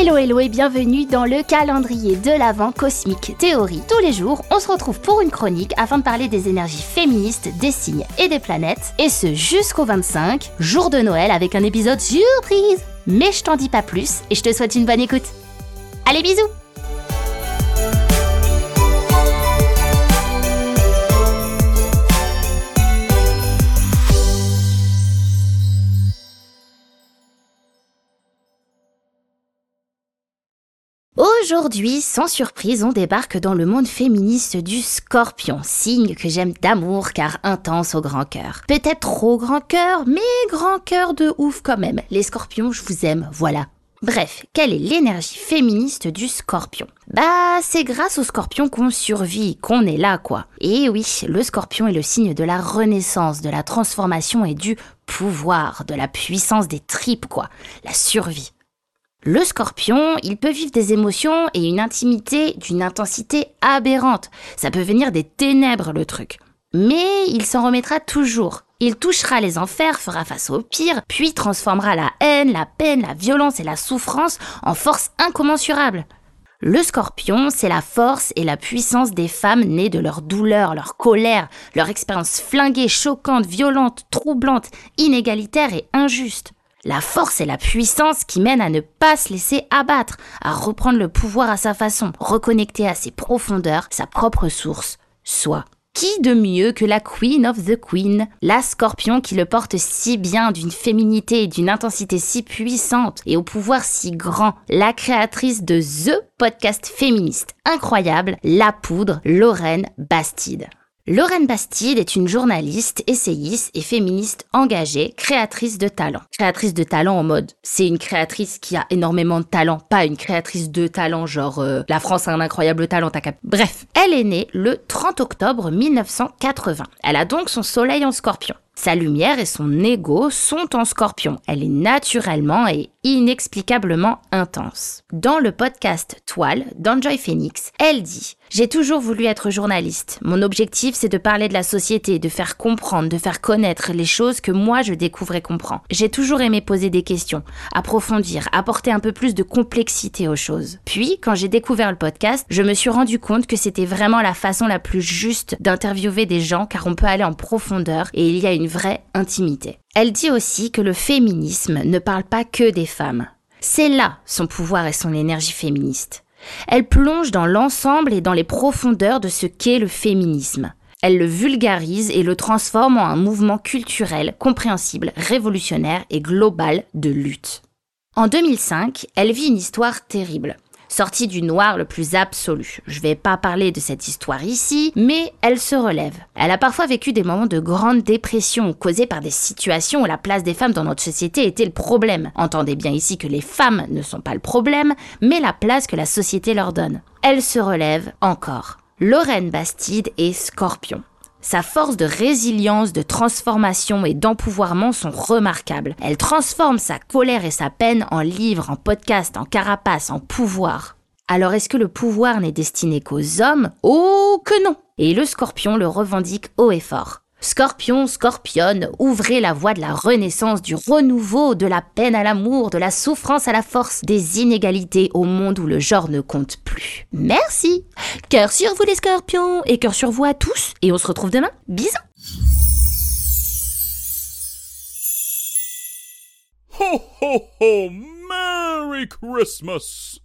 Hello hello et bienvenue dans le calendrier de l'Avent Cosmique Théorie. Tous les jours, on se retrouve pour une chronique afin de parler des énergies féministes, des signes et des planètes, et ce jusqu'au 25, jour de Noël avec un épisode surprise. Mais je t'en dis pas plus et je te souhaite une bonne écoute. Allez bisous Aujourd'hui, sans surprise, on débarque dans le monde féministe du scorpion, signe que j'aime d'amour car intense au grand cœur. Peut-être trop grand cœur, mais grand cœur de ouf quand même. Les scorpions, je vous aime, voilà. Bref, quelle est l'énergie féministe du scorpion? Bah, c'est grâce au scorpion qu'on survit, qu'on est là, quoi. Et oui, le scorpion est le signe de la renaissance, de la transformation et du pouvoir, de la puissance des tripes, quoi. La survie. Le scorpion, il peut vivre des émotions et une intimité d'une intensité aberrante. Ça peut venir des ténèbres, le truc. Mais il s'en remettra toujours. Il touchera les enfers, fera face au pire, puis transformera la haine, la peine, la violence et la souffrance en force incommensurable. Le scorpion, c'est la force et la puissance des femmes nées de leur douleur, leur colère, leur expérience flinguée, choquante, violente, troublante, inégalitaire et injuste. La force et la puissance qui mènent à ne pas se laisser abattre, à reprendre le pouvoir à sa façon, reconnecter à ses profondeurs, sa propre source, soi. Qui de mieux que la Queen of the Queen, la scorpion qui le porte si bien d'une féminité et d'une intensité si puissante et au pouvoir si grand, la créatrice de The Podcast féministe incroyable, La Poudre, Lorraine Bastide. Lorraine Bastide est une journaliste, essayiste et féministe engagée, créatrice de talent. Créatrice de talent en mode, c'est une créatrice qui a énormément de talent, pas une créatrice de talent genre euh, la France a un incroyable talent, t'as cap. Bref, elle est née le 30 octobre 1980. Elle a donc son soleil en scorpion. Sa lumière et son ego sont en scorpion. Elle est naturellement et inexplicablement intense. Dans le podcast Toile d'Enjoy Phoenix, elle dit J'ai toujours voulu être journaliste. Mon objectif, c'est de parler de la société, de faire comprendre, de faire connaître les choses que moi je découvre et comprends. J'ai toujours aimé poser des questions, approfondir, apporter un peu plus de complexité aux choses. Puis, quand j'ai découvert le podcast, je me suis rendu compte que c'était vraiment la façon la plus juste d'interviewer des gens car on peut aller en profondeur et il y a une vraie intimité. Elle dit aussi que le féminisme ne parle pas que des femmes. C'est là son pouvoir et son énergie féministe. Elle plonge dans l'ensemble et dans les profondeurs de ce qu'est le féminisme. Elle le vulgarise et le transforme en un mouvement culturel, compréhensible, révolutionnaire et global de lutte. En 2005, elle vit une histoire terrible sortie du noir le plus absolu. Je vais pas parler de cette histoire ici, mais elle se relève. Elle a parfois vécu des moments de grande dépression causés par des situations où la place des femmes dans notre société était le problème. Entendez bien ici que les femmes ne sont pas le problème, mais la place que la société leur donne. Elle se relève encore. Lorraine Bastide est scorpion. Sa force de résilience, de transformation et d'empouvoirment sont remarquables. Elle transforme sa colère et sa peine en livre, en podcast, en carapace, en pouvoir. Alors est-ce que le pouvoir n'est destiné qu'aux hommes? Oh que non Et le scorpion le revendique haut et fort. Scorpion, scorpionne, ouvrez la voie de la renaissance, du renouveau, de la peine à l'amour, de la souffrance à la force, des inégalités au monde où le genre ne compte plus. Merci Cœur sur vous les scorpions et cœur sur vous à tous et on se retrouve demain. Bisous Ho ho ho! Merry Christmas!